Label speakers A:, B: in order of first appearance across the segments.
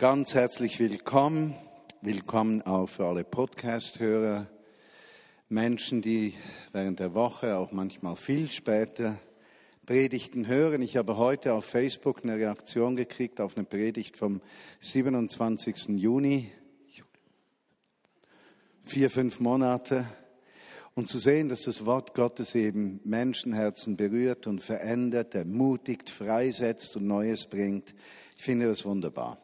A: Ganz herzlich willkommen. Willkommen auch für alle Podcast-Hörer, Menschen, die während der Woche auch manchmal viel später Predigten hören. Ich habe heute auf Facebook eine Reaktion gekriegt auf eine Predigt vom 27. Juni. Vier, fünf Monate. Und zu sehen, dass das Wort Gottes eben Menschenherzen berührt und verändert, ermutigt, freisetzt und Neues bringt. Ich finde das wunderbar.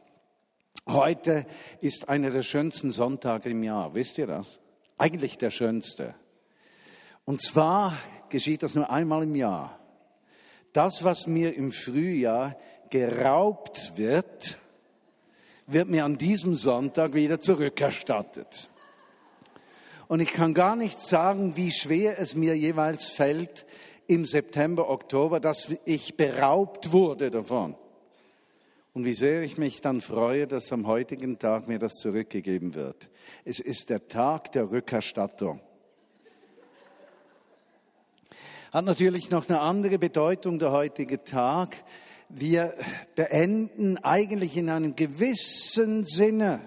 A: Heute ist einer der schönsten Sonntage im Jahr. Wisst ihr das? Eigentlich der schönste. Und zwar geschieht das nur einmal im Jahr. Das, was mir im Frühjahr geraubt wird, wird mir an diesem Sonntag wieder zurückerstattet. Und ich kann gar nicht sagen, wie schwer es mir jeweils fällt im September, Oktober, dass ich beraubt wurde davon. Und wie sehr ich mich dann freue, dass am heutigen Tag mir das zurückgegeben wird. Es ist der Tag der Rückerstattung. Hat natürlich noch eine andere Bedeutung der heutige Tag. Wir beenden eigentlich in einem gewissen Sinne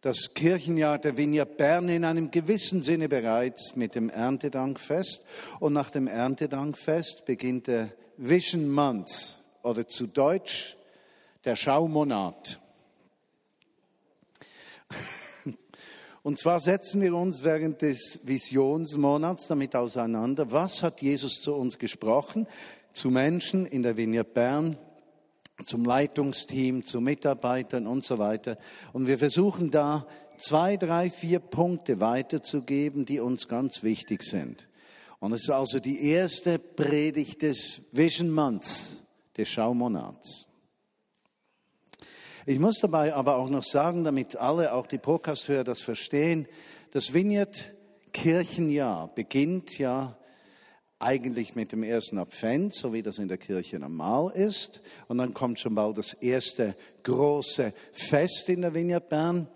A: das Kirchenjahr der Vineyard Bern in einem gewissen Sinne bereits mit dem Erntedankfest. Und nach dem Erntedankfest beginnt der Vision Month oder zu Deutsch der Schaumonat. Und zwar setzen wir uns während des Visionsmonats damit auseinander, was hat Jesus zu uns gesprochen, zu Menschen in der Vineyard Bern, zum Leitungsteam, zu Mitarbeitern und so weiter. Und wir versuchen da zwei, drei, vier Punkte weiterzugeben, die uns ganz wichtig sind. Und es ist also die erste Predigt des Vision Months, des Schaumonats. Ich muss dabei aber auch noch sagen, damit alle, auch die Podcast-Hörer das verstehen, das Vineyard Kirchenjahr beginnt ja eigentlich mit dem ersten Advent, so wie das in der Kirche normal ist. Und dann kommt schon bald das erste große Fest in der Vineyard Bern.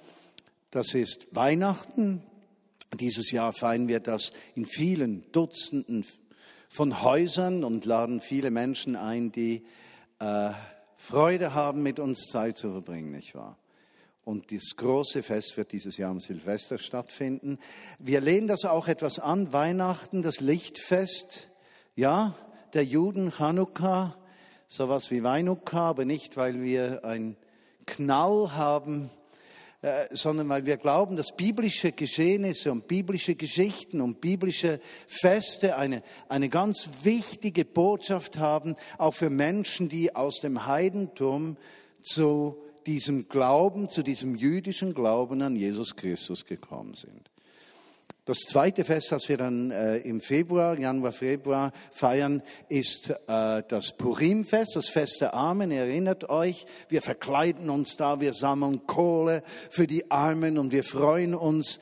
A: Das ist Weihnachten. Dieses Jahr feiern wir das in vielen Dutzenden von Häusern und laden viele Menschen ein, die äh, Freude haben, mit uns Zeit zu verbringen, nicht wahr? Und das große Fest wird dieses Jahr am Silvester stattfinden. Wir lehnen das auch etwas an, Weihnachten, das Lichtfest, ja, der Juden, Chanukka, sowas wie Weinuka, aber nicht, weil wir einen Knall haben, sondern weil wir glauben, dass biblische Geschehnisse und biblische Geschichten und biblische Feste eine, eine ganz wichtige Botschaft haben, auch für Menschen, die aus dem Heidentum zu diesem Glauben, zu diesem jüdischen Glauben an Jesus Christus gekommen sind. Das zweite Fest, das wir dann äh, im Februar, Januar, Februar feiern, ist äh, das Purimfest, das Fest der Armen. Ihr erinnert euch, wir verkleiden uns da, wir sammeln Kohle für die Armen und wir freuen uns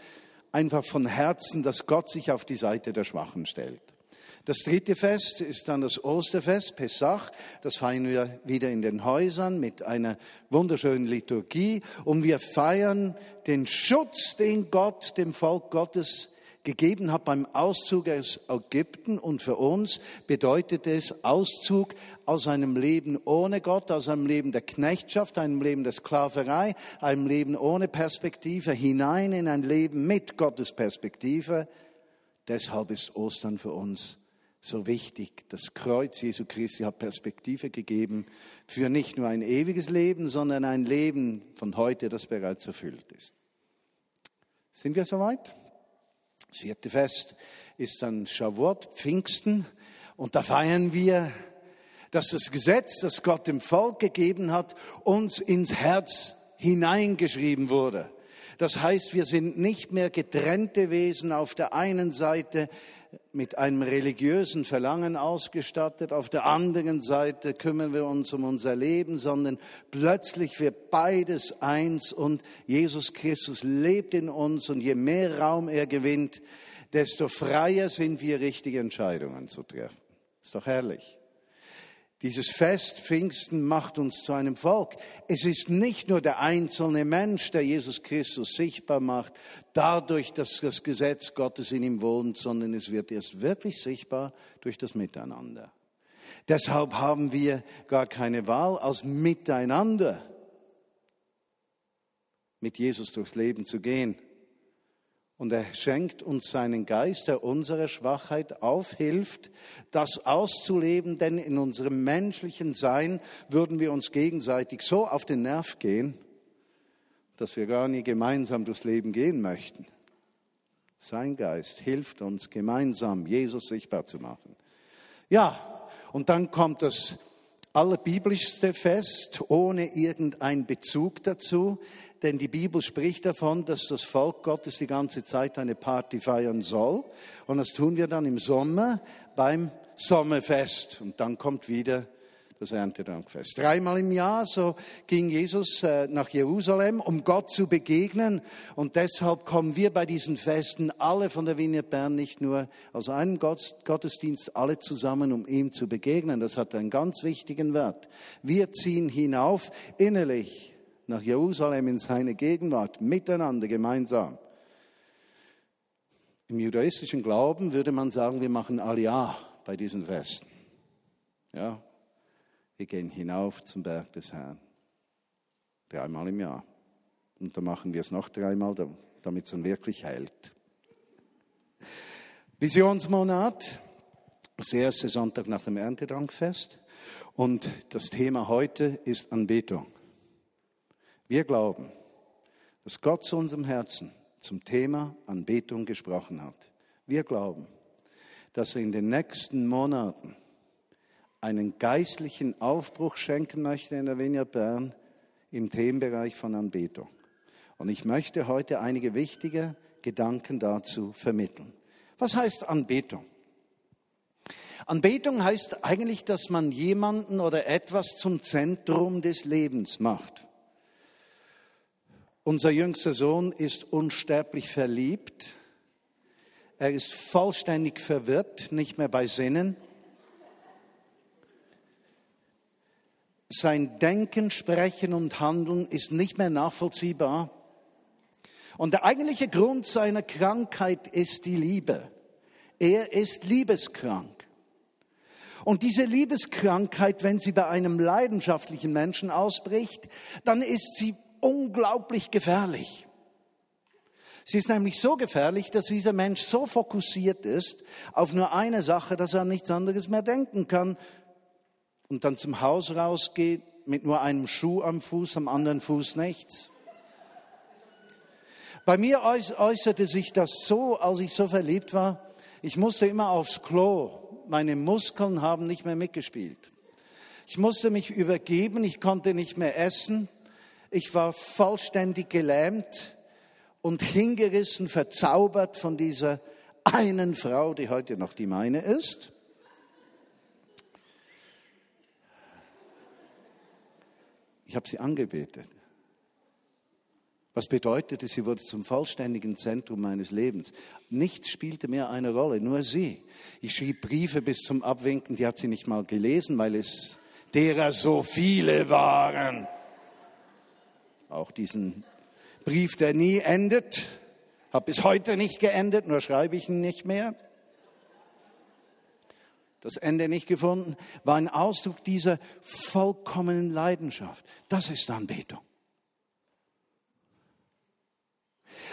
A: einfach von Herzen, dass Gott sich auf die Seite der Schwachen stellt. Das dritte Fest ist dann das Osterfest, Pesach. Das feiern wir wieder in den Häusern mit einer wunderschönen Liturgie. Und wir feiern den Schutz, den Gott dem Volk Gottes gegeben hat beim Auszug aus Ägypten. Und für uns bedeutet es Auszug aus einem Leben ohne Gott, aus einem Leben der Knechtschaft, einem Leben der Sklaverei, einem Leben ohne Perspektive hinein in ein Leben mit Gottes Perspektive. Deshalb ist Ostern für uns so wichtig. Das Kreuz Jesu Christi hat Perspektive gegeben für nicht nur ein ewiges Leben, sondern ein Leben von heute, das bereits erfüllt ist. Sind wir soweit? Das vierte Fest ist dann Shavuot, Pfingsten, und da feiern wir, dass das Gesetz, das Gott dem Volk gegeben hat, uns ins Herz hineingeschrieben wurde. Das heißt, wir sind nicht mehr getrennte Wesen auf der einen Seite mit einem religiösen Verlangen ausgestattet, auf der anderen Seite kümmern wir uns um unser Leben, sondern plötzlich wird beides eins und Jesus Christus lebt in uns und je mehr Raum er gewinnt, desto freier sind wir, richtige Entscheidungen zu treffen. Ist doch herrlich. Dieses Fest Pfingsten macht uns zu einem Volk. Es ist nicht nur der einzelne Mensch, der Jesus Christus sichtbar macht, dadurch, dass das Gesetz Gottes in ihm wohnt, sondern es wird erst wirklich sichtbar durch das Miteinander. Deshalb haben wir gar keine Wahl als Miteinander mit Jesus durchs Leben zu gehen. Und er schenkt uns seinen Geist, der unsere Schwachheit aufhilft, das auszuleben, denn in unserem menschlichen Sein würden wir uns gegenseitig so auf den Nerv gehen, dass wir gar nie gemeinsam durchs Leben gehen möchten. Sein Geist hilft uns gemeinsam, Jesus sichtbar zu machen. Ja, und dann kommt das allerbiblischste Fest ohne irgendeinen Bezug dazu, denn die Bibel spricht davon, dass das Volk Gottes die ganze Zeit eine Party feiern soll. Und das tun wir dann im Sommer beim Sommerfest. Und dann kommt wieder das Erntedankfest. Dreimal im Jahr, so ging Jesus äh, nach Jerusalem, um Gott zu begegnen. Und deshalb kommen wir bei diesen Festen alle von der Vineyard Bern nicht nur aus einem Gottesdienst, alle zusammen, um ihm zu begegnen. Das hat einen ganz wichtigen Wert. Wir ziehen hinauf innerlich nach Jerusalem in seine Gegenwart, miteinander, gemeinsam. Im judaistischen Glauben würde man sagen, wir machen Aliyah bei diesen Festen. Ja, wir gehen hinauf zum Berg des Herrn. Dreimal im Jahr. Und dann machen wir es noch dreimal, damit es dann wirklich hält. Visionsmonat, das erste Sonntag nach dem Erntedankfest. Und das Thema heute ist Anbetung. Wir glauben, dass Gott zu unserem Herzen zum Thema Anbetung gesprochen hat. Wir glauben, dass er in den nächsten Monaten einen geistlichen Aufbruch schenken möchte in der Vineyard Bern im Themenbereich von Anbetung. Und ich möchte heute einige wichtige Gedanken dazu vermitteln. Was heißt Anbetung? Anbetung heißt eigentlich, dass man jemanden oder etwas zum Zentrum des Lebens macht. Unser jüngster Sohn ist unsterblich verliebt. Er ist vollständig verwirrt, nicht mehr bei Sinnen. Sein Denken, Sprechen und Handeln ist nicht mehr nachvollziehbar. Und der eigentliche Grund seiner Krankheit ist die Liebe. Er ist liebeskrank. Und diese Liebeskrankheit, wenn sie bei einem leidenschaftlichen Menschen ausbricht, dann ist sie unglaublich gefährlich. Sie ist nämlich so gefährlich, dass dieser Mensch so fokussiert ist auf nur eine Sache, dass er an nichts anderes mehr denken kann und dann zum Haus rausgeht mit nur einem Schuh am Fuß, am anderen Fuß nichts. Bei mir äußerte sich das so, als ich so verliebt war, ich musste immer aufs Klo. Meine Muskeln haben nicht mehr mitgespielt. Ich musste mich übergeben, ich konnte nicht mehr essen. Ich war vollständig gelähmt und hingerissen, verzaubert von dieser einen Frau, die heute noch die meine ist. Ich habe sie angebetet. Was bedeutete, sie wurde zum vollständigen Zentrum meines Lebens. Nichts spielte mehr eine Rolle, nur sie. Ich schrieb Briefe bis zum Abwinken, die hat sie nicht mal gelesen, weil es derer so viele waren. Auch diesen Brief, der nie endet, hat bis heute nicht geendet, nur schreibe ich ihn nicht mehr. Das Ende nicht gefunden, war ein Ausdruck dieser vollkommenen Leidenschaft. Das ist Anbetung.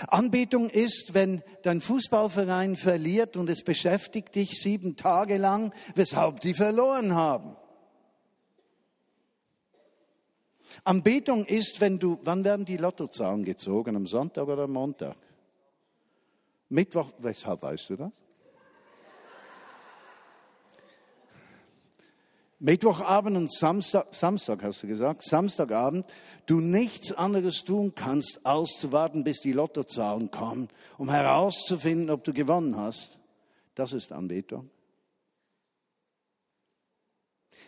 A: Anbetung ist, wenn dein Fußballverein verliert und es beschäftigt dich sieben Tage lang, weshalb die verloren haben. Anbetung ist, wenn du, wann werden die Lottozahlen gezogen? Am Sonntag oder am Montag? Mittwoch, weshalb weißt du das? Mittwochabend und Samstag, Samstag hast du gesagt, Samstagabend, du nichts anderes tun kannst, als zu warten, bis die Lottozahlen kommen, um herauszufinden, ob du gewonnen hast. Das ist Anbetung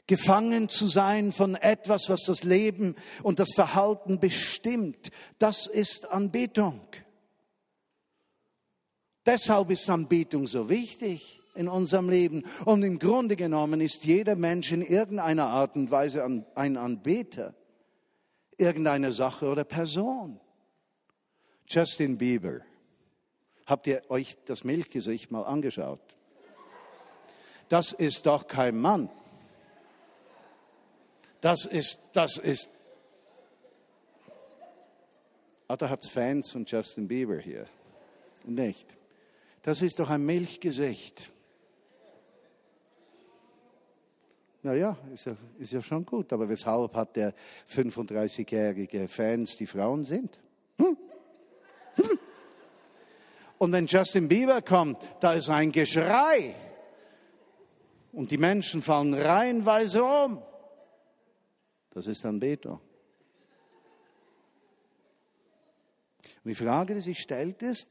A: gefangen zu sein von etwas, was das Leben und das Verhalten bestimmt. Das ist Anbetung. Deshalb ist Anbetung so wichtig in unserem Leben. Und im Grunde genommen ist jeder Mensch in irgendeiner Art und Weise ein Anbeter irgendeiner Sache oder Person. Justin Bieber. Habt ihr euch das Milchgesicht mal angeschaut? Das ist doch kein Mann. Das ist, das ist. Ah, da hat es Fans von Justin Bieber hier. Nicht. Das ist doch ein Milchgesicht. Naja, ist ja, ist ja schon gut, aber weshalb hat der 35-jährige Fans, die Frauen sind? Hm? Hm? Und wenn Justin Bieber kommt, da ist ein Geschrei. Und die Menschen fallen reihenweise um. Das ist Anbetung. Und die Frage, die sich stellt, ist,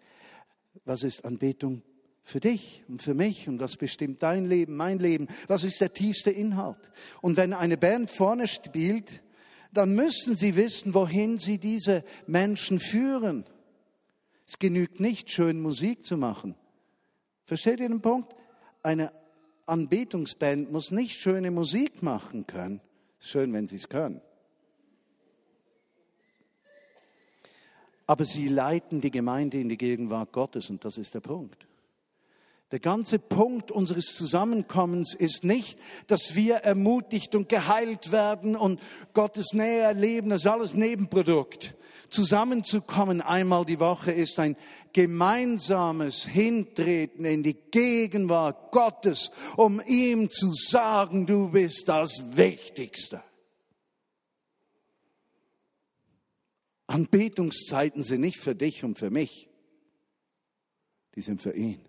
A: was ist Anbetung für dich und für mich und was bestimmt dein Leben, mein Leben? Was ist der tiefste Inhalt? Und wenn eine Band vorne spielt, dann müssen sie wissen, wohin sie diese Menschen führen. Es genügt nicht, schön Musik zu machen. Versteht ihr den Punkt? Eine Anbetungsband muss nicht schöne Musik machen können. Schön, wenn sie es können. Aber sie leiten die Gemeinde in die Gegenwart Gottes und das ist der Punkt. Der ganze Punkt unseres Zusammenkommens ist nicht, dass wir ermutigt und geheilt werden und Gottes Nähe erleben, das ist alles Nebenprodukt. Zusammenzukommen einmal die Woche ist ein gemeinsames Hintreten in die Gegenwart Gottes, um ihm zu sagen, du bist das Wichtigste. Anbetungszeiten sind nicht für dich und für mich, die sind für ihn.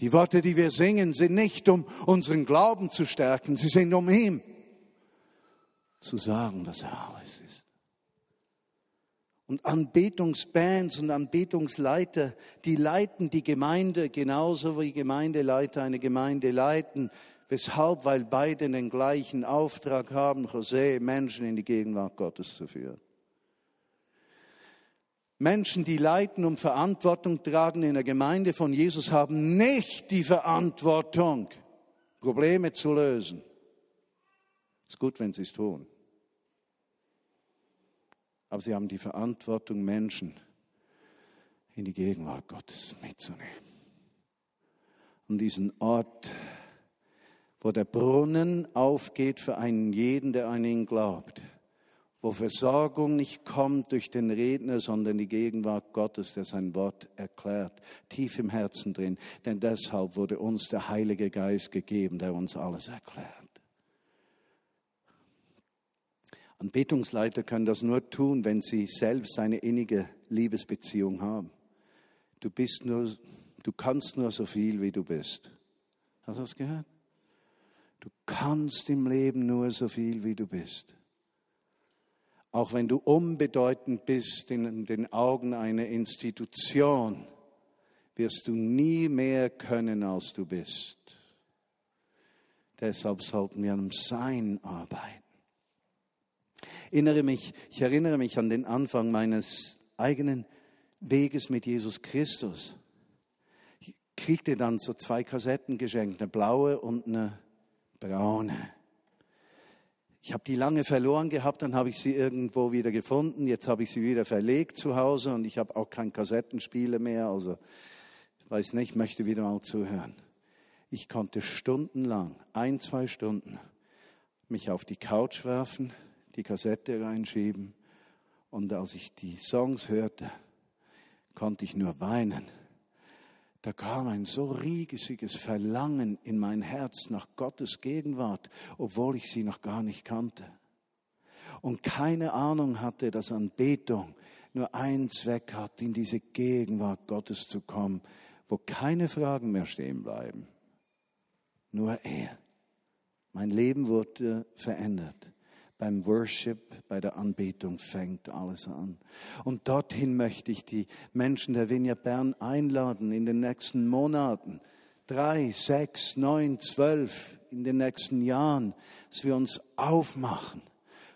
A: Die Worte, die wir singen, sind nicht, um unseren Glauben zu stärken, sie sind, um ihm zu sagen, dass er alles ist. Und Anbetungsbands und Anbetungsleiter, die leiten die Gemeinde genauso wie Gemeindeleiter eine Gemeinde leiten. Weshalb? Weil beide den gleichen Auftrag haben, José, Menschen in die Gegenwart Gottes zu führen. Menschen, die leiten und Verantwortung tragen in der Gemeinde von Jesus, haben nicht die Verantwortung, Probleme zu lösen. Es ist gut, wenn sie es tun. Aber sie haben die Verantwortung, Menschen in die Gegenwart Gottes mitzunehmen. Und diesen Ort, wo der Brunnen aufgeht für einen jeden, der an ihn glaubt wo Versorgung nicht kommt durch den Redner, sondern die Gegenwart Gottes, der sein Wort erklärt, tief im Herzen drin. Denn deshalb wurde uns der Heilige Geist gegeben, der uns alles erklärt. Anbetungsleiter können das nur tun, wenn sie selbst eine innige Liebesbeziehung haben. Du bist nur, du kannst nur so viel, wie du bist. Hast du das gehört? Du kannst im Leben nur so viel, wie du bist. Auch wenn du unbedeutend bist in den Augen einer Institution, wirst du nie mehr können, als du bist. Deshalb sollten wir am Sein arbeiten. Ich erinnere mich, ich erinnere mich an den Anfang meines eigenen Weges mit Jesus Christus. Ich kriegte dann so zwei Kassetten geschenkt, eine blaue und eine braune. Ich habe die lange verloren gehabt, dann habe ich sie irgendwo wieder gefunden. Jetzt habe ich sie wieder verlegt zu Hause und ich habe auch kein Kassettenspieler mehr. Also ich weiß nicht, möchte wieder mal zuhören. Ich konnte stundenlang, ein, zwei Stunden, mich auf die Couch werfen, die Kassette reinschieben und als ich die Songs hörte, konnte ich nur weinen da kam ein so riesiges Verlangen in mein Herz nach Gottes Gegenwart, obwohl ich sie noch gar nicht kannte. Und keine Ahnung hatte, dass Anbetung nur einen Zweck hat, in diese Gegenwart Gottes zu kommen, wo keine Fragen mehr stehen bleiben. Nur er. Mein Leben wurde verändert beim Worship, bei der Anbetung fängt alles an. Und dorthin möchte ich die Menschen der Vineyard Bern einladen in den nächsten Monaten. Drei, sechs, neun, zwölf in den nächsten Jahren, dass wir uns aufmachen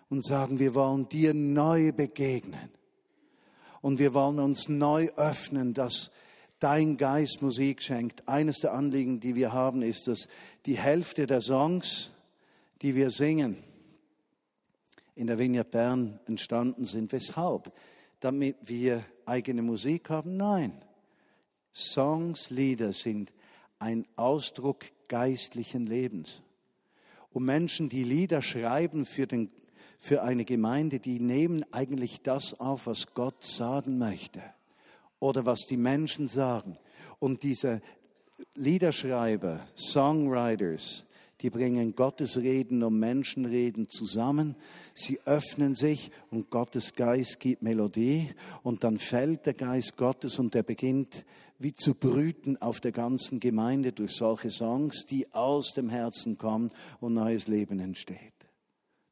A: und sagen, wir wollen dir neu begegnen. Und wir wollen uns neu öffnen, dass dein Geist Musik schenkt. Eines der Anliegen, die wir haben, ist, dass die Hälfte der Songs, die wir singen, in der Vineyard Bern entstanden sind. Weshalb? Damit wir eigene Musik haben? Nein. Songs, Lieder sind ein Ausdruck geistlichen Lebens. Und Menschen, die Lieder schreiben für, den, für eine Gemeinde, die nehmen eigentlich das auf, was Gott sagen möchte oder was die Menschen sagen. Und diese Liederschreiber, Songwriters, die bringen Gottes Reden und Menschenreden zusammen. Sie öffnen sich und Gottes Geist gibt Melodie und dann fällt der Geist Gottes und der beginnt wie zu brüten auf der ganzen Gemeinde durch solche Songs, die aus dem Herzen kommen und neues Leben entsteht.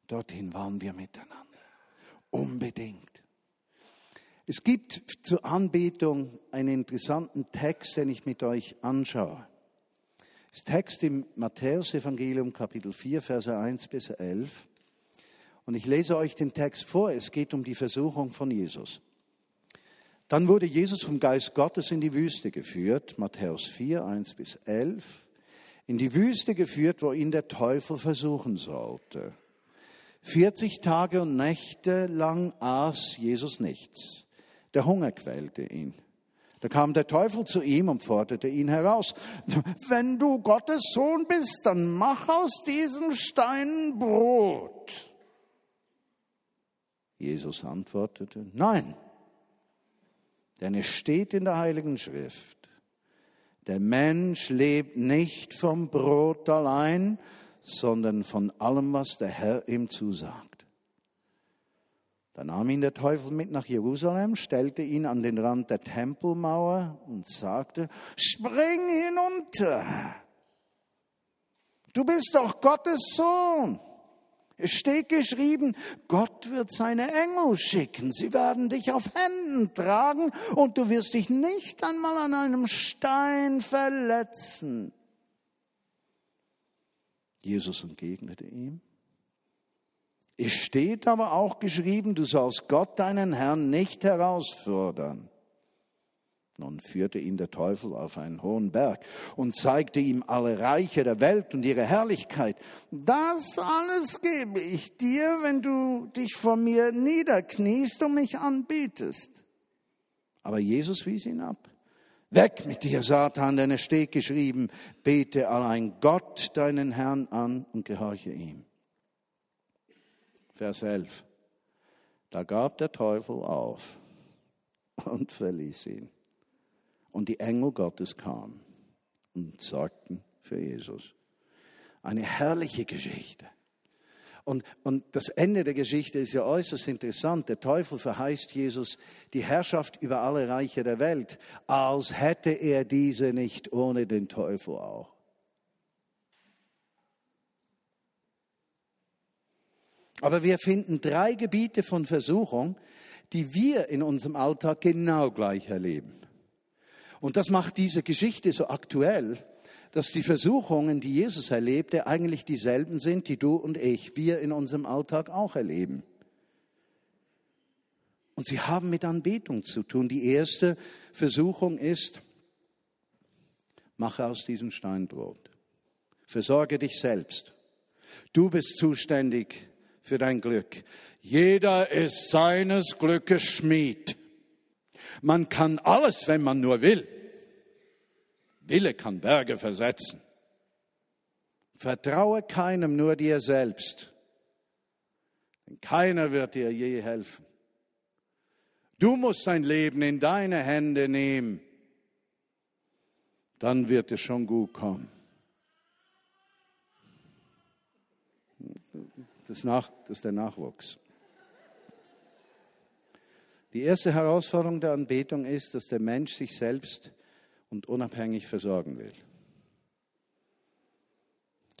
A: Dorthin waren wir miteinander. Unbedingt. Es gibt zur Anbetung einen interessanten Text, den ich mit euch anschaue. Das Text im Matthäusevangelium Kapitel 4, Verse 1 bis 11. Und ich lese euch den Text vor. Es geht um die Versuchung von Jesus. Dann wurde Jesus vom Geist Gottes in die Wüste geführt, Matthäus 4, 1 bis 11, in die Wüste geführt, wo ihn der Teufel versuchen sollte. 40 Tage und Nächte lang aß Jesus nichts. Der Hunger quälte ihn. Da kam der Teufel zu ihm und forderte ihn heraus. Wenn du Gottes Sohn bist, dann mach aus diesen Steinen Brot. Jesus antwortete, nein, denn es steht in der Heiligen Schrift, der Mensch lebt nicht vom Brot allein, sondern von allem, was der Herr ihm zusagt. Da nahm ihn der Teufel mit nach Jerusalem, stellte ihn an den Rand der Tempelmauer und sagte, spring hinunter. Du bist doch Gottes Sohn. Es steht geschrieben, Gott wird seine Engel schicken. Sie werden dich auf Händen tragen und du wirst dich nicht einmal an einem Stein verletzen. Jesus entgegnete ihm, es steht aber auch geschrieben, du sollst Gott deinen Herrn nicht herausfordern. Nun führte ihn der Teufel auf einen hohen Berg und zeigte ihm alle Reiche der Welt und ihre Herrlichkeit. Das alles gebe ich dir, wenn du dich vor mir niederkniest und mich anbetest. Aber Jesus wies ihn ab. Weg mit dir, Satan, denn es steht geschrieben, bete allein Gott deinen Herrn an und gehorche ihm. Vers 11. Da gab der Teufel auf und verließ ihn. Und die Engel Gottes kamen und sorgten für Jesus. Eine herrliche Geschichte. Und, und das Ende der Geschichte ist ja äußerst interessant. Der Teufel verheißt Jesus die Herrschaft über alle Reiche der Welt, als hätte er diese nicht ohne den Teufel auch. Aber wir finden drei Gebiete von Versuchung, die wir in unserem Alltag genau gleich erleben. Und das macht diese Geschichte so aktuell, dass die Versuchungen, die Jesus erlebte, eigentlich dieselben sind, die du und ich, wir in unserem Alltag auch erleben. Und sie haben mit Anbetung zu tun. Die erste Versuchung ist, mache aus diesem Stein Brot. Versorge dich selbst. Du bist zuständig für dein Glück. Jeder ist seines Glückes Schmied. Man kann alles, wenn man nur will. Wille kann Berge versetzen. Vertraue keinem, nur dir selbst. Denn keiner wird dir je helfen. Du musst dein Leben in deine Hände nehmen. Dann wird es schon gut kommen. Das, Nach, das ist der Nachwuchs. Die erste Herausforderung der Anbetung ist, dass der Mensch sich selbst und unabhängig versorgen will.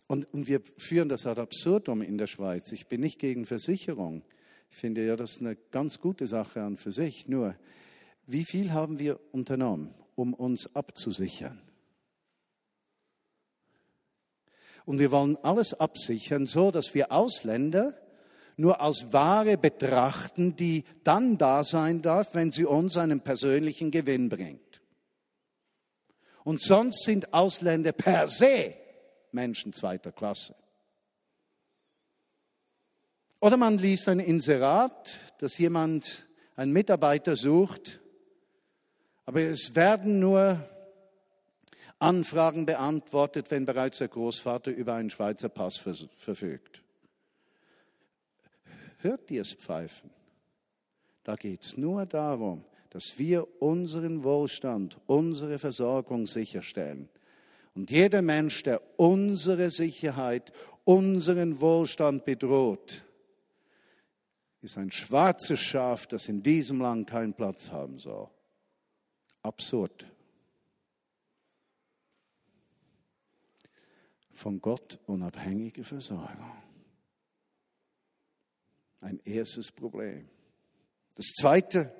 A: Und, und wir führen das ad absurdum in der Schweiz. Ich bin nicht gegen Versicherung. Ich finde ja, das ist eine ganz gute Sache an für sich. Nur, wie viel haben wir unternommen, um uns abzusichern? Und wir wollen alles absichern, so dass wir Ausländer nur als Ware betrachten, die dann da sein darf, wenn sie uns einen persönlichen Gewinn bringt. Und sonst sind Ausländer per se Menschen zweiter Klasse. Oder man liest ein Inserat, dass jemand, ein Mitarbeiter sucht, aber es werden nur Anfragen beantwortet, wenn bereits der Großvater über einen Schweizer Pass verfügt. hört dir es pfeifen. Da geht es nur darum, dass wir unseren Wohlstand, unsere Versorgung sicherstellen. Und jeder Mensch, der unsere Sicherheit, unseren Wohlstand bedroht, ist ein schwarzes Schaf, das in diesem Land keinen Platz haben soll. Absurd. Von Gott unabhängige Versorgung. Ein erstes Problem. Das zweite,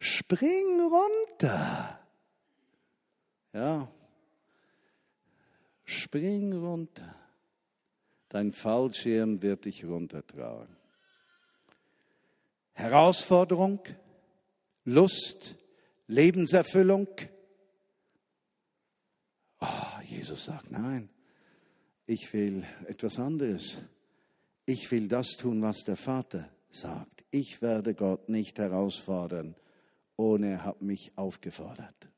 A: spring runter. Ja, spring runter. Dein Fallschirm wird dich runtertragen. Herausforderung, Lust, Lebenserfüllung. Oh, Jesus sagt, nein, ich will etwas anderes. Ich will das tun, was der Vater sagt. Ich werde Gott nicht herausfordern, ohne er hat mich aufgefordert.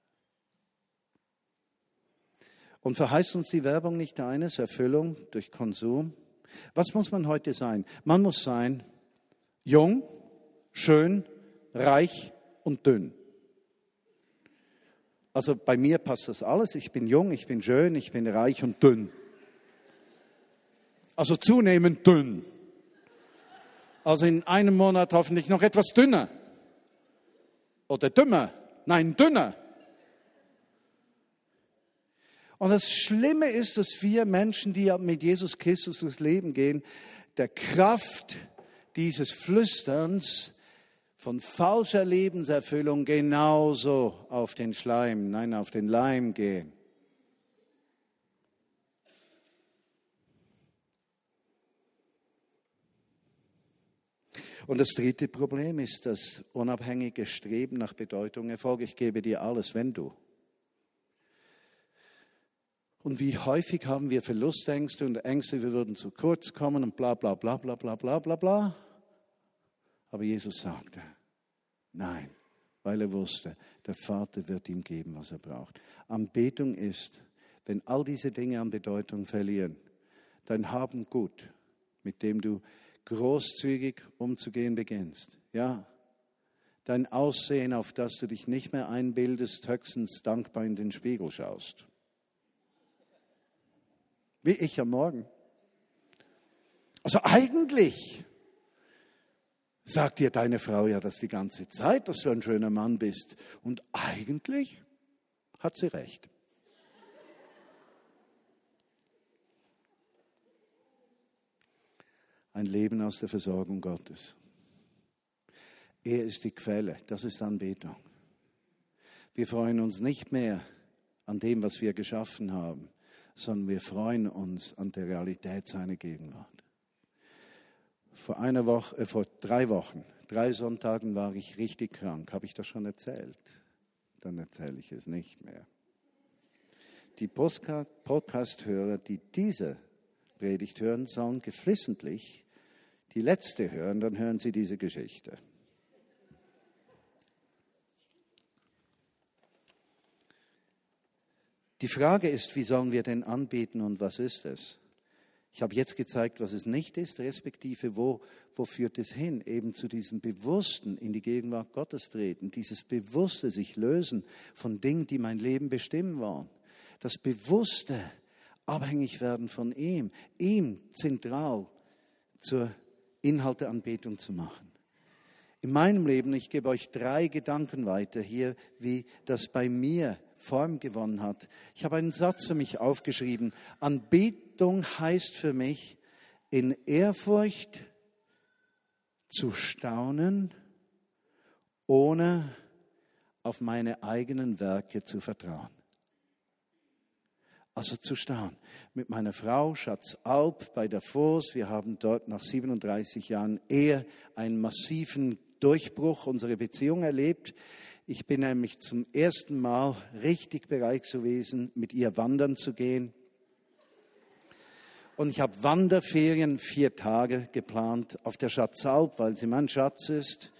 A: Und verheißt uns die Werbung nicht eines, Erfüllung durch Konsum? Was muss man heute sein? Man muss sein jung, schön, reich und dünn. Also bei mir passt das alles. Ich bin jung, ich bin schön, ich bin reich und dünn. Also zunehmend dünn. Also in einem Monat hoffentlich noch etwas dünner. Oder dümmer. Nein, dünner. Und das Schlimme ist, dass wir Menschen, die mit Jesus Christus durchs Leben gehen, der Kraft dieses Flüsterns von falscher Lebenserfüllung genauso auf den Schleim, nein, auf den Leim gehen. Und das dritte Problem ist das unabhängige Streben nach Bedeutung, Erfolg. Ich gebe dir alles, wenn du. Und wie häufig haben wir Verlustängste und Ängste, wir würden zu kurz kommen und bla bla bla bla bla bla bla bla. Aber Jesus sagte, nein, weil er wusste, der Vater wird ihm geben, was er braucht. Anbetung ist, wenn all diese Dinge an Bedeutung verlieren, dein Haben gut, mit dem du großzügig umzugehen beginnst. Ja, dein Aussehen, auf das du dich nicht mehr einbildest, höchstens dankbar in den Spiegel schaust. Wie ich am Morgen. Also eigentlich sagt dir deine Frau ja das die ganze Zeit, dass du ein schöner Mann bist. Und eigentlich hat sie recht. Ein Leben aus der Versorgung Gottes. Er ist die Quelle, das ist Anbetung. Wir freuen uns nicht mehr an dem, was wir geschaffen haben, sondern wir freuen uns an der Realität seiner Gegenwart. Vor einer Woche, äh, vor drei Wochen, drei Sonntagen war ich richtig krank. Habe ich das schon erzählt? Dann erzähle ich es nicht mehr. Die Podcast-Hörer, die diese Predigt hören, sollen geflissentlich die letzte hören, dann hören sie diese Geschichte. Die Frage ist, wie sollen wir denn anbeten und was ist es? Ich habe jetzt gezeigt, was es nicht ist, respektive wo, wo führt es hin? Eben zu diesem bewussten in die Gegenwart Gottes treten, dieses bewusste sich lösen von Dingen, die mein Leben bestimmen wollen. Das bewusste abhängig werden von ihm, ihm zentral zur Inhalteanbetung zu machen. In meinem Leben, ich gebe euch drei Gedanken weiter hier, wie das bei mir Form gewonnen hat. Ich habe einen Satz für mich aufgeschrieben. Anbetung heißt für mich, in Ehrfurcht zu staunen, ohne auf meine eigenen Werke zu vertrauen. Also zu staunen. Mit meiner Frau Schatz Alp bei der Davos, wir haben dort nach 37 Jahren Ehe einen massiven Durchbruch unserer Beziehung erlebt. Ich bin nämlich zum ersten Mal richtig bereit gewesen, mit ihr wandern zu gehen. Und ich habe Wanderferien vier Tage geplant auf der Schatzalp, weil sie mein Schatz ist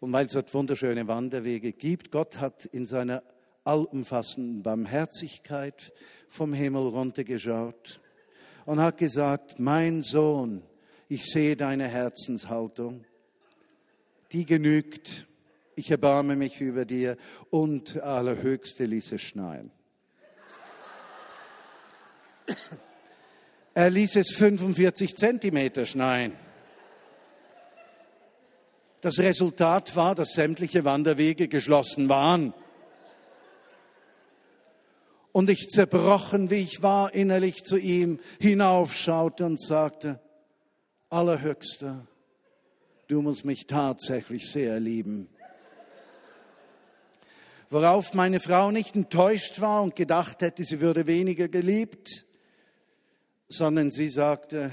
A: und weil es dort wunderschöne Wanderwege gibt. Gott hat in seiner allumfassenden Barmherzigkeit vom Himmel runtergeschaut und hat gesagt, mein Sohn, ich sehe deine Herzenshaltung, die genügt, ich erbarme mich über dir und allerhöchste ließ es schneien. Er ließ es 45 Zentimeter schneien. Das Resultat war, dass sämtliche Wanderwege geschlossen waren. Und ich zerbrochen, wie ich war, innerlich zu ihm hinaufschaute und sagte, Allerhöchster, du musst mich tatsächlich sehr lieben. Worauf meine Frau nicht enttäuscht war und gedacht hätte, sie würde weniger geliebt, sondern sie sagte,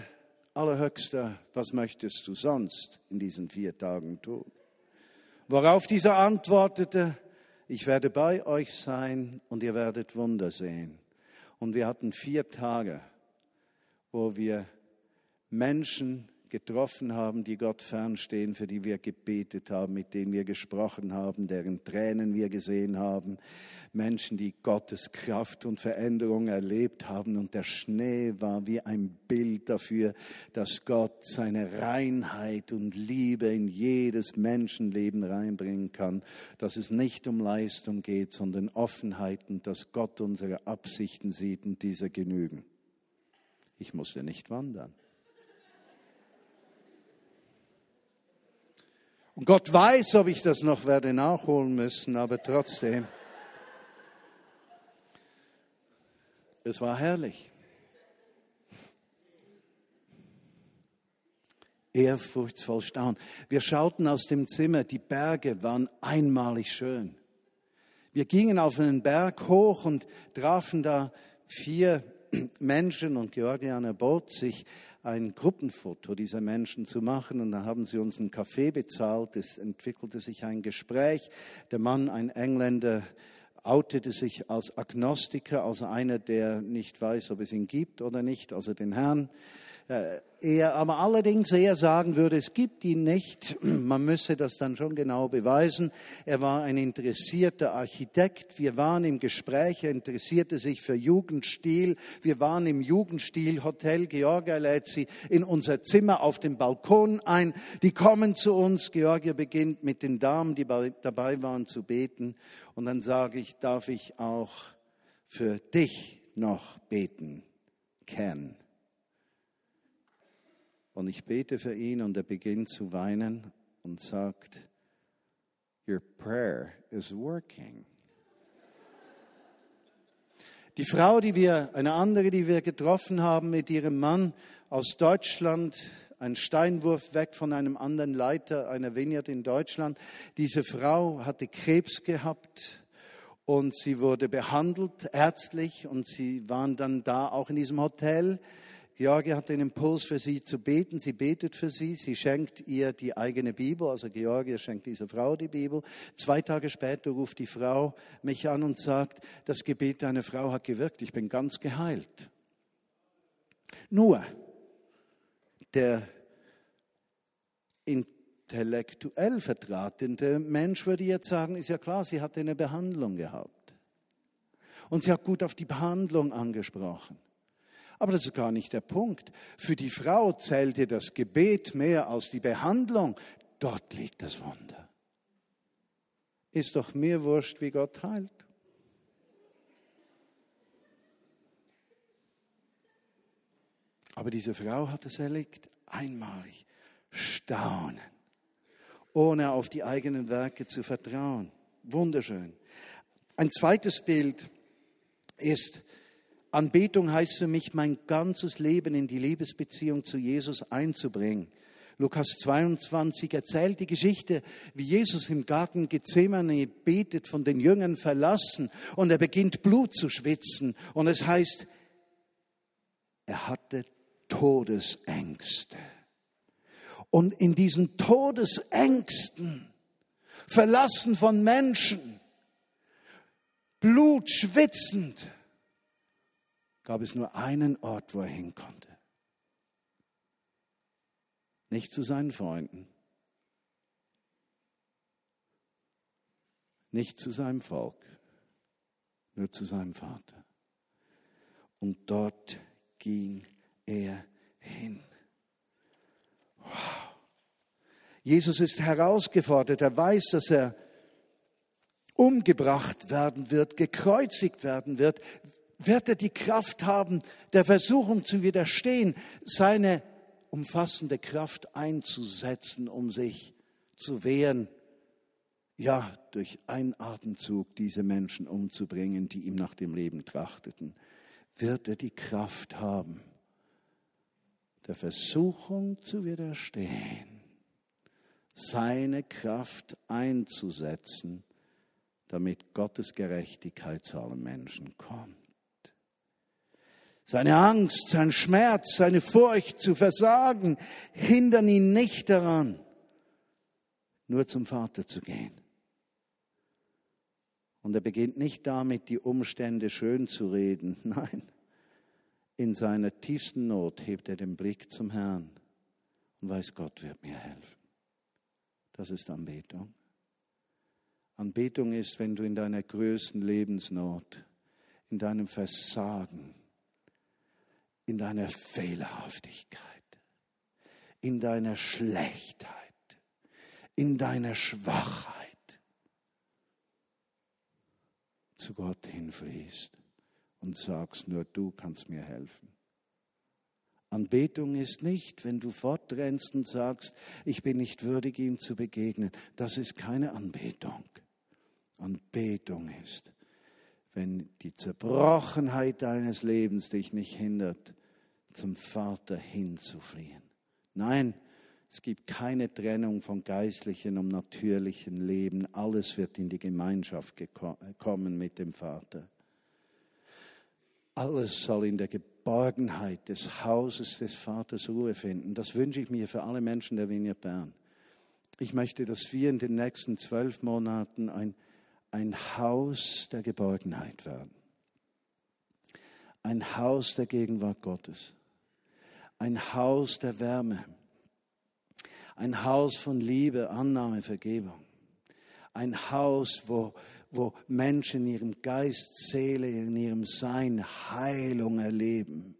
A: Allerhöchster, was möchtest du sonst in diesen vier Tagen tun? Worauf dieser antwortete, ich werde bei euch sein und ihr werdet Wunder sehen. Und wir hatten vier Tage, wo wir Menschen getroffen haben, die Gott fernstehen, für die wir gebetet haben, mit denen wir gesprochen haben, deren Tränen wir gesehen haben. Menschen, die Gottes Kraft und Veränderung erlebt haben. Und der Schnee war wie ein Bild dafür, dass Gott seine Reinheit und Liebe in jedes Menschenleben reinbringen kann. Dass es nicht um Leistung geht, sondern Offenheit und dass Gott unsere Absichten sieht und diese genügen. Ich musste nicht wandern. Und Gott weiß, ob ich das noch werde nachholen müssen, aber trotzdem, es war herrlich. Ehrfurchtsvoll staunen. Wir schauten aus dem Zimmer, die Berge waren einmalig schön. Wir gingen auf einen Berg hoch und trafen da vier Menschen und Georgiana bot sich ein Gruppenfoto dieser Menschen zu machen. Und da haben sie uns einen Kaffee bezahlt. Es entwickelte sich ein Gespräch. Der Mann, ein Engländer, outete sich als Agnostiker, also einer, der nicht weiß, ob es ihn gibt oder nicht, also den Herrn er aber allerdings eher sagen würde, es gibt ihn nicht. Man müsse das dann schon genau beweisen. Er war ein interessierter Architekt. Wir waren im Gespräch. Er interessierte sich für Jugendstil. Wir waren im Jugendstil Hotel. Georgia lädt sie in unser Zimmer auf dem Balkon ein. Die kommen zu uns. Georgia beginnt mit den Damen, die dabei waren, zu beten. Und dann sage ich, darf ich auch für dich noch beten, Ken? Und ich bete für ihn und er beginnt zu weinen und sagt, Your prayer is working. Die Frau, die wir, eine andere, die wir getroffen haben mit ihrem Mann aus Deutschland, ein Steinwurf weg von einem anderen Leiter einer Vineyard in Deutschland. Diese Frau hatte Krebs gehabt und sie wurde behandelt ärztlich und sie waren dann da auch in diesem Hotel Georgia hat den Impuls für sie zu beten. Sie betet für sie. Sie schenkt ihr die eigene Bibel. Also Georgia schenkt dieser Frau die Bibel. Zwei Tage später ruft die Frau mich an und sagt, das Gebet deiner Frau hat gewirkt. Ich bin ganz geheilt. Nur der intellektuell vertratende Mensch würde jetzt sagen, ist ja klar, sie hatte eine Behandlung gehabt. Und sie hat gut auf die Behandlung angesprochen. Aber das ist gar nicht der Punkt. Für die Frau zählte das Gebet mehr als die Behandlung. Dort liegt das Wunder. Ist doch mir wurscht, wie Gott heilt. Aber diese Frau hat es erlebt, einmalig, staunen, ohne auf die eigenen Werke zu vertrauen. Wunderschön. Ein zweites Bild ist Anbetung heißt für mich, mein ganzes Leben in die Liebesbeziehung zu Jesus einzubringen. Lukas 22 erzählt die Geschichte, wie Jesus im Garten Gethsemane betet, von den Jüngern verlassen und er beginnt Blut zu schwitzen. Und es heißt, er hatte Todesängste. Und in diesen Todesängsten, verlassen von Menschen, Blut schwitzend, gab es nur einen Ort, wo er hin konnte. Nicht zu seinen Freunden, nicht zu seinem Volk, nur zu seinem Vater. Und dort ging er hin. Wow. Jesus ist herausgefordert. Er weiß, dass er umgebracht werden wird, gekreuzigt werden wird. Wird er die Kraft haben, der Versuchung zu widerstehen, seine umfassende Kraft einzusetzen, um sich zu wehren, ja, durch einen Atemzug diese Menschen umzubringen, die ihm nach dem Leben trachteten, wird er die Kraft haben, der Versuchung zu widerstehen, seine Kraft einzusetzen, damit Gottes Gerechtigkeit zu allen Menschen kommt. Seine Angst, sein Schmerz, seine Furcht zu versagen, hindern ihn nicht daran, nur zum Vater zu gehen. Und er beginnt nicht damit, die Umstände schön zu reden. Nein, in seiner tiefsten Not hebt er den Blick zum Herrn und weiß, Gott wird mir helfen. Das ist Anbetung. Anbetung ist, wenn du in deiner größten Lebensnot, in deinem Versagen, in deiner Fehlerhaftigkeit, in deiner Schlechtheit, in deiner Schwachheit zu Gott hinfließt und sagst, nur du kannst mir helfen. Anbetung ist nicht, wenn du fortrennst und sagst, ich bin nicht würdig, ihm zu begegnen. Das ist keine Anbetung. Anbetung ist, wenn die Zerbrochenheit deines Lebens dich nicht hindert, zum Vater hinzufliehen. Nein, es gibt keine Trennung von geistlichen und natürlichen Leben. Alles wird in die Gemeinschaft kommen mit dem Vater. Alles soll in der Geborgenheit des Hauses des Vaters Ruhe finden. Das wünsche ich mir für alle Menschen der Vignette Bern. Ich möchte, dass wir in den nächsten zwölf Monaten ein ein Haus der Geborgenheit werden. Ein Haus der Gegenwart Gottes. Ein Haus der Wärme. Ein Haus von Liebe, Annahme, Vergebung. Ein Haus, wo, wo Menschen in ihrem Geist, Seele, in ihrem Sein Heilung erleben.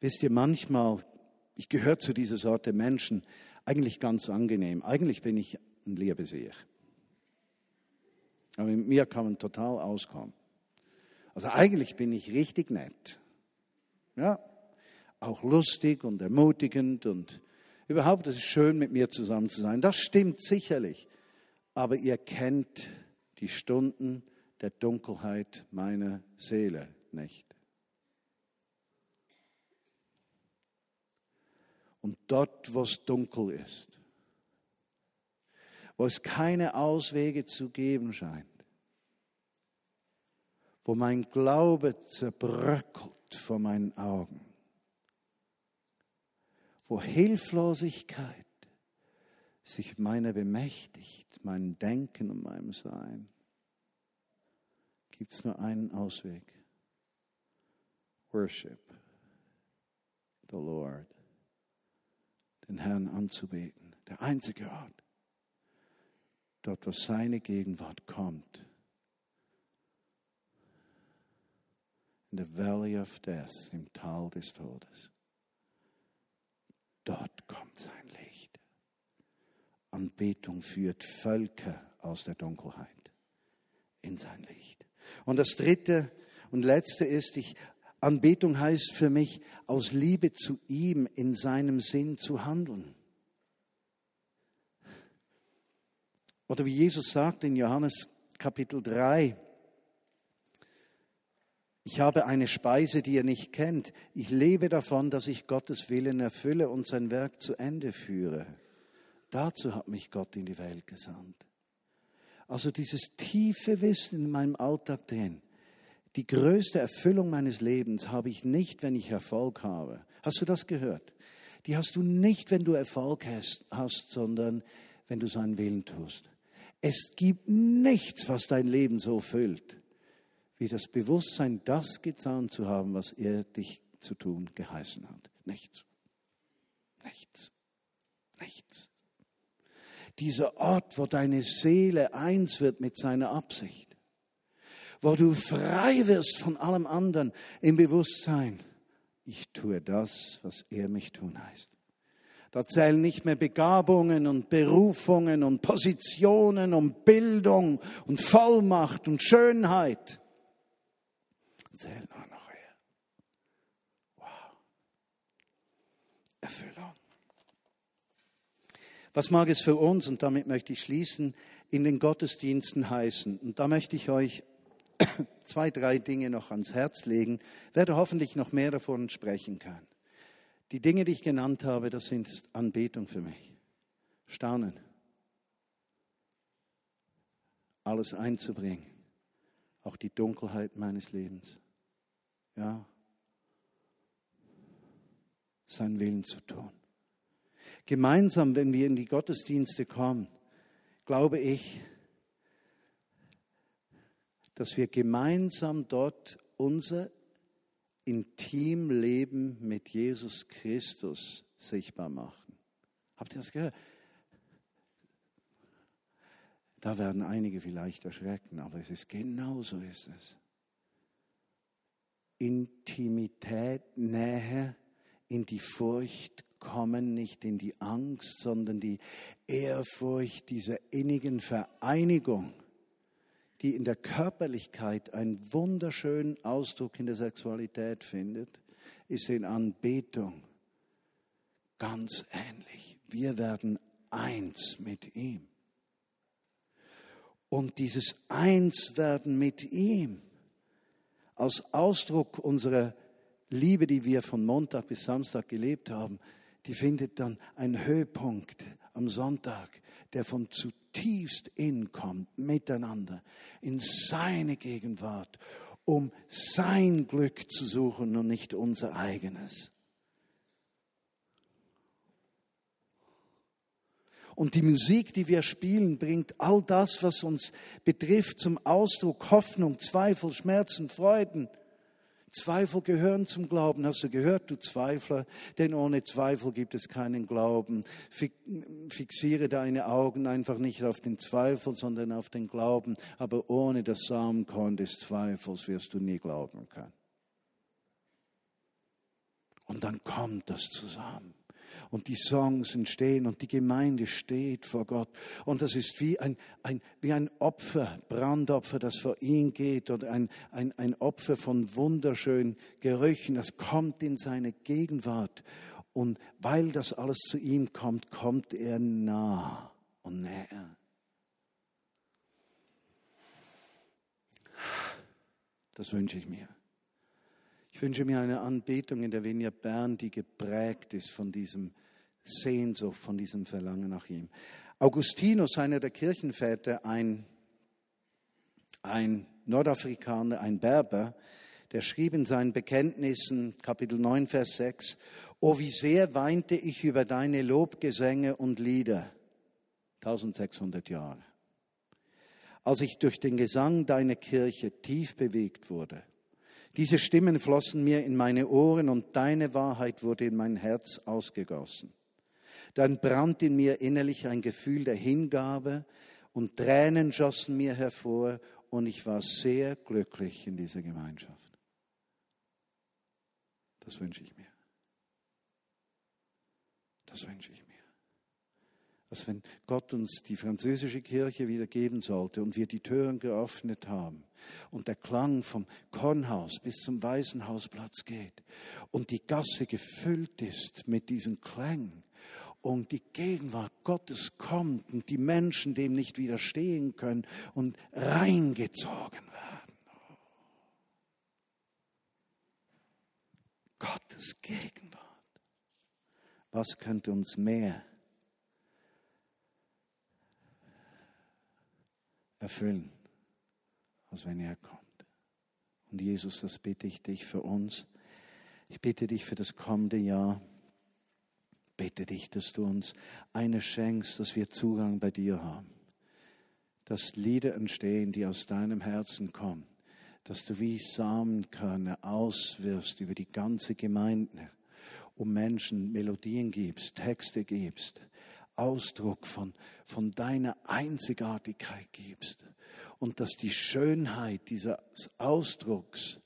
A: Wisst ihr, manchmal ich gehöre zu dieser Sorte Menschen eigentlich ganz angenehm. Eigentlich bin ich ein Liebesieher. Aber mit mir kann man total auskommen. Also eigentlich bin ich richtig nett. Ja, auch lustig und ermutigend und überhaupt, es ist schön, mit mir zusammen zu sein. Das stimmt sicherlich. Aber ihr kennt die Stunden der Dunkelheit meiner Seele nicht. Und dort, wo es dunkel ist, wo es keine Auswege zu geben scheint, wo mein Glaube zerbröckelt vor meinen Augen, wo Hilflosigkeit sich meiner bemächtigt, meinem Denken und meinem Sein, gibt es nur einen Ausweg. Worship the Lord den Herrn anzubeten. Der einzige Ort. Dort, wo seine Gegenwart kommt. In the Valley of Death, im Tal des Todes. Dort kommt sein Licht. Anbetung führt Völker aus der Dunkelheit in sein Licht. Und das dritte und letzte ist, ich Anbetung heißt für mich, aus Liebe zu ihm in seinem Sinn zu handeln. Oder wie Jesus sagt in Johannes Kapitel 3, ich habe eine Speise, die ihr nicht kennt. Ich lebe davon, dass ich Gottes Willen erfülle und sein Werk zu Ende führe. Dazu hat mich Gott in die Welt gesandt. Also dieses tiefe Wissen in meinem Alltag drin, die größte Erfüllung meines Lebens habe ich nicht, wenn ich Erfolg habe. Hast du das gehört? Die hast du nicht, wenn du Erfolg hast, hast sondern wenn du seinen Willen tust. Es gibt nichts, was dein Leben so füllt, wie das Bewusstsein, das getan zu haben, was er dich zu tun geheißen hat. Nichts. Nichts. Nichts. Dieser Ort, wo deine Seele eins wird mit seiner Absicht wo du frei wirst von allem anderen im Bewusstsein, ich tue das, was er mich tun heißt. Da zählen nicht mehr Begabungen und Berufungen und Positionen und Bildung und Vollmacht und Schönheit. Zählt nur noch er. Wow. Erfüllung. Was mag es für uns, und damit möchte ich schließen, in den Gottesdiensten heißen? Und da möchte ich euch zwei, drei Dinge noch ans Herz legen, werde hoffentlich noch mehr davon sprechen können. Die Dinge, die ich genannt habe, das sind Anbetung für mich. Staunen. Alles einzubringen. Auch die Dunkelheit meines Lebens. Ja. Sein Willen zu tun. Gemeinsam, wenn wir in die Gottesdienste kommen, glaube ich, dass wir gemeinsam dort unser Intimleben mit Jesus Christus sichtbar machen. Habt ihr das gehört? Da werden einige vielleicht erschrecken, aber es ist genau so ist es. Intimität, Nähe, in die Furcht kommen, nicht in die Angst, sondern die Ehrfurcht dieser innigen Vereinigung die in der Körperlichkeit einen wunderschönen Ausdruck in der Sexualität findet, ist in Anbetung ganz ähnlich. Wir werden eins mit ihm. Und dieses Einswerden mit ihm als Ausdruck unserer Liebe, die wir von Montag bis Samstag gelebt haben, die findet dann einen Höhepunkt am Sonntag, der von zutiefst innen kommt, miteinander, in seine Gegenwart, um sein Glück zu suchen und nicht unser eigenes. Und die Musik, die wir spielen, bringt all das, was uns betrifft, zum Ausdruck. Hoffnung, Zweifel, Schmerzen, Freuden. Zweifel gehören zum Glauben. Hast du gehört, du Zweifler? Denn ohne Zweifel gibt es keinen Glauben. Fixiere deine Augen einfach nicht auf den Zweifel, sondern auf den Glauben. Aber ohne das Samenkorn des Zweifels wirst du nie glauben können. Und dann kommt das zusammen und die Songs entstehen und die Gemeinde steht vor Gott. Und das ist wie ein, ein, wie ein Opfer, Brandopfer, das vor ihn geht oder ein, ein, ein Opfer von wunderschönen Gerüchen. Das kommt in seine Gegenwart. Und weil das alles zu ihm kommt, kommt er nah und näher. Das wünsche ich mir. Ich wünsche mir eine Anbetung in der Vinja Bern, die geprägt ist von diesem Sehnsucht, von diesem Verlangen nach ihm. Augustinus, einer der Kirchenväter, ein, ein Nordafrikaner, ein Berber, der schrieb in seinen Bekenntnissen, Kapitel 9, Vers 6, O wie sehr weinte ich über deine Lobgesänge und Lieder. 1600 Jahre. Als ich durch den Gesang deiner Kirche tief bewegt wurde. Diese Stimmen flossen mir in meine Ohren und deine Wahrheit wurde in mein Herz ausgegossen. Dann brannte in mir innerlich ein Gefühl der Hingabe und Tränen schossen mir hervor und ich war sehr glücklich in dieser Gemeinschaft. Das wünsche ich mir. Das wünsche ich mir. Dass wenn Gott uns die französische Kirche wieder geben sollte und wir die Türen geöffnet haben und der Klang vom Kornhaus bis zum Waisenhausplatz geht und die Gasse gefüllt ist mit diesen Klängen, und die Gegenwart Gottes kommt und die Menschen dem nicht widerstehen können und reingezogen werden. Gottes Gegenwart. Was könnte uns mehr erfüllen, als wenn er kommt? Und Jesus, das bitte ich dich für uns. Ich bitte dich für das kommende Jahr bitte dich, dass du uns eine schenkst, dass wir Zugang bei dir haben. Dass Lieder entstehen, die aus deinem Herzen kommen. Dass du wie Samenkörner auswirfst über die ganze Gemeinde, um Menschen Melodien gibst, Texte gibst, Ausdruck von, von deiner Einzigartigkeit gibst und dass die Schönheit dieses Ausdrucks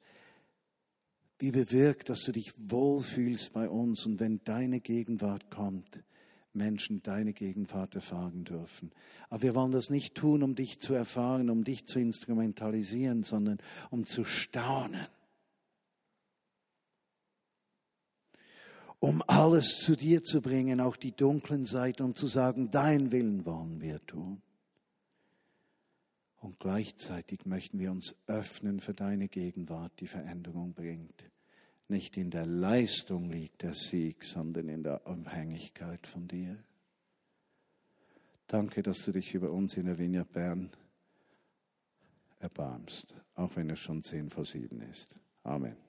A: wie bewirkt, dass du dich wohlfühlst bei uns und wenn deine Gegenwart kommt, Menschen deine Gegenwart erfahren dürfen. Aber wir wollen das nicht tun, um dich zu erfahren, um dich zu instrumentalisieren, sondern um zu staunen. Um alles zu dir zu bringen, auch die dunklen Seiten, um zu sagen, dein Willen wollen wir tun. Und gleichzeitig möchten wir uns öffnen für deine Gegenwart, die Veränderung bringt. Nicht in der Leistung liegt der Sieg, sondern in der Abhängigkeit von dir. Danke, dass du dich über uns in der Vineyard Bern erbarmst, auch wenn es schon zehn vor sieben ist. Amen.